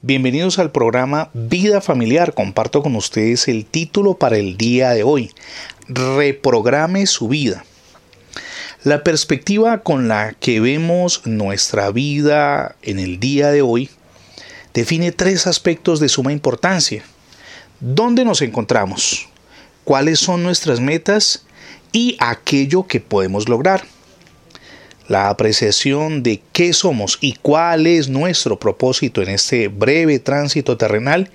Bienvenidos al programa Vida Familiar. Comparto con ustedes el título para el día de hoy. Reprograme su vida. La perspectiva con la que vemos nuestra vida en el día de hoy define tres aspectos de suma importancia. ¿Dónde nos encontramos? ¿Cuáles son nuestras metas? Y aquello que podemos lograr la apreciación de qué somos y cuál es nuestro propósito en este breve tránsito terrenal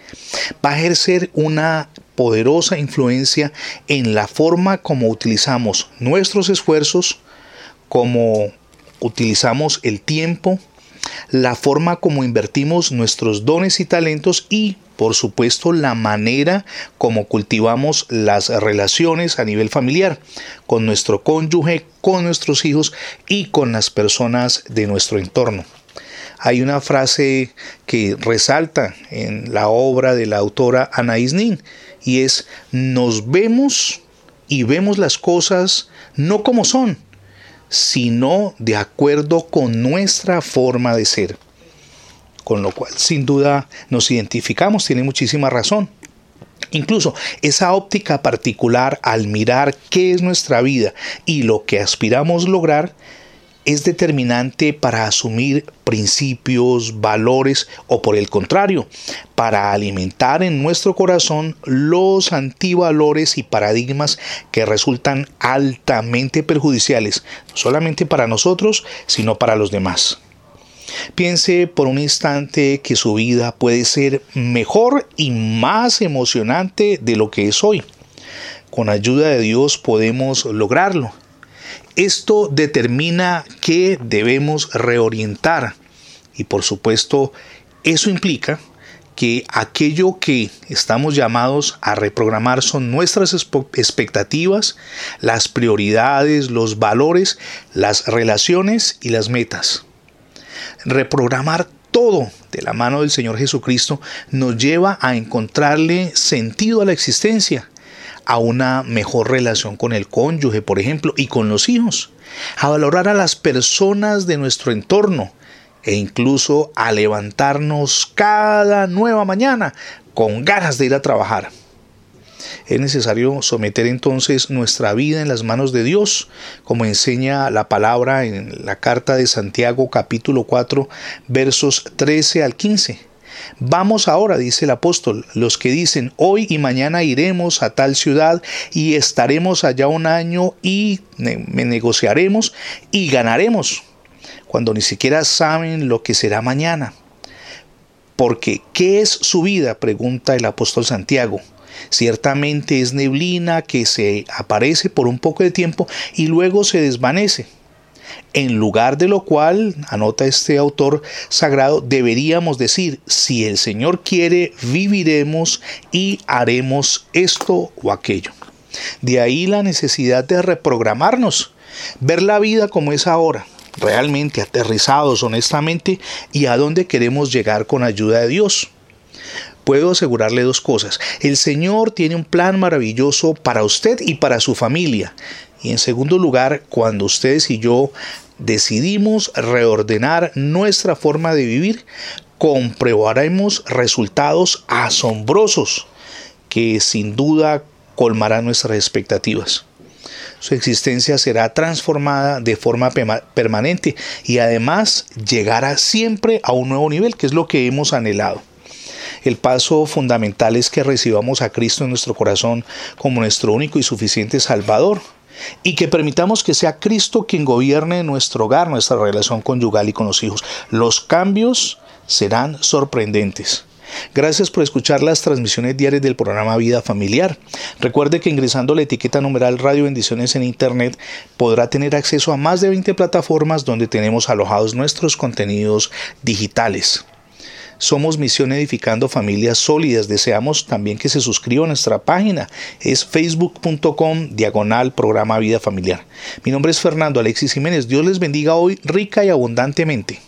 va a ejercer una poderosa influencia en la forma como utilizamos nuestros esfuerzos, como utilizamos el tiempo, la forma como invertimos nuestros dones y talentos y por supuesto, la manera como cultivamos las relaciones a nivel familiar con nuestro cónyuge, con nuestros hijos y con las personas de nuestro entorno. Hay una frase que resalta en la obra de la autora Anaïs Nin y es nos vemos y vemos las cosas no como son, sino de acuerdo con nuestra forma de ser con lo cual sin duda nos identificamos, tiene muchísima razón. Incluso esa óptica particular al mirar qué es nuestra vida y lo que aspiramos lograr es determinante para asumir principios, valores o por el contrario, para alimentar en nuestro corazón los antivalores y paradigmas que resultan altamente perjudiciales, no solamente para nosotros, sino para los demás. Piense por un instante que su vida puede ser mejor y más emocionante de lo que es hoy. Con ayuda de Dios podemos lograrlo. Esto determina que debemos reorientar y por supuesto eso implica que aquello que estamos llamados a reprogramar son nuestras expectativas, las prioridades, los valores, las relaciones y las metas. Reprogramar todo de la mano del Señor Jesucristo nos lleva a encontrarle sentido a la existencia, a una mejor relación con el cónyuge, por ejemplo, y con los hijos, a valorar a las personas de nuestro entorno e incluso a levantarnos cada nueva mañana con ganas de ir a trabajar. Es necesario someter entonces nuestra vida en las manos de Dios, como enseña la palabra en la carta de Santiago capítulo 4 versos 13 al 15. Vamos ahora, dice el apóstol, los que dicen, hoy y mañana iremos a tal ciudad y estaremos allá un año y negociaremos y ganaremos, cuando ni siquiera saben lo que será mañana. Porque, ¿qué es su vida? pregunta el apóstol Santiago. Ciertamente es neblina que se aparece por un poco de tiempo y luego se desvanece. En lugar de lo cual, anota este autor sagrado, deberíamos decir, si el Señor quiere, viviremos y haremos esto o aquello. De ahí la necesidad de reprogramarnos, ver la vida como es ahora, realmente aterrizados honestamente y a dónde queremos llegar con ayuda de Dios puedo asegurarle dos cosas. El Señor tiene un plan maravilloso para usted y para su familia. Y en segundo lugar, cuando ustedes y yo decidimos reordenar nuestra forma de vivir, comprobaremos resultados asombrosos que sin duda colmarán nuestras expectativas. Su existencia será transformada de forma permanente y además llegará siempre a un nuevo nivel, que es lo que hemos anhelado. El paso fundamental es que recibamos a Cristo en nuestro corazón como nuestro único y suficiente Salvador y que permitamos que sea Cristo quien gobierne nuestro hogar, nuestra relación conyugal y con los hijos. Los cambios serán sorprendentes. Gracias por escuchar las transmisiones diarias del programa Vida Familiar. Recuerde que ingresando la etiqueta numeral Radio Bendiciones en Internet podrá tener acceso a más de 20 plataformas donde tenemos alojados nuestros contenidos digitales. Somos Misión Edificando Familias Sólidas. Deseamos también que se suscriba a nuestra página. Es facebook.com diagonal programa Vida Familiar. Mi nombre es Fernando Alexis Jiménez. Dios les bendiga hoy rica y abundantemente.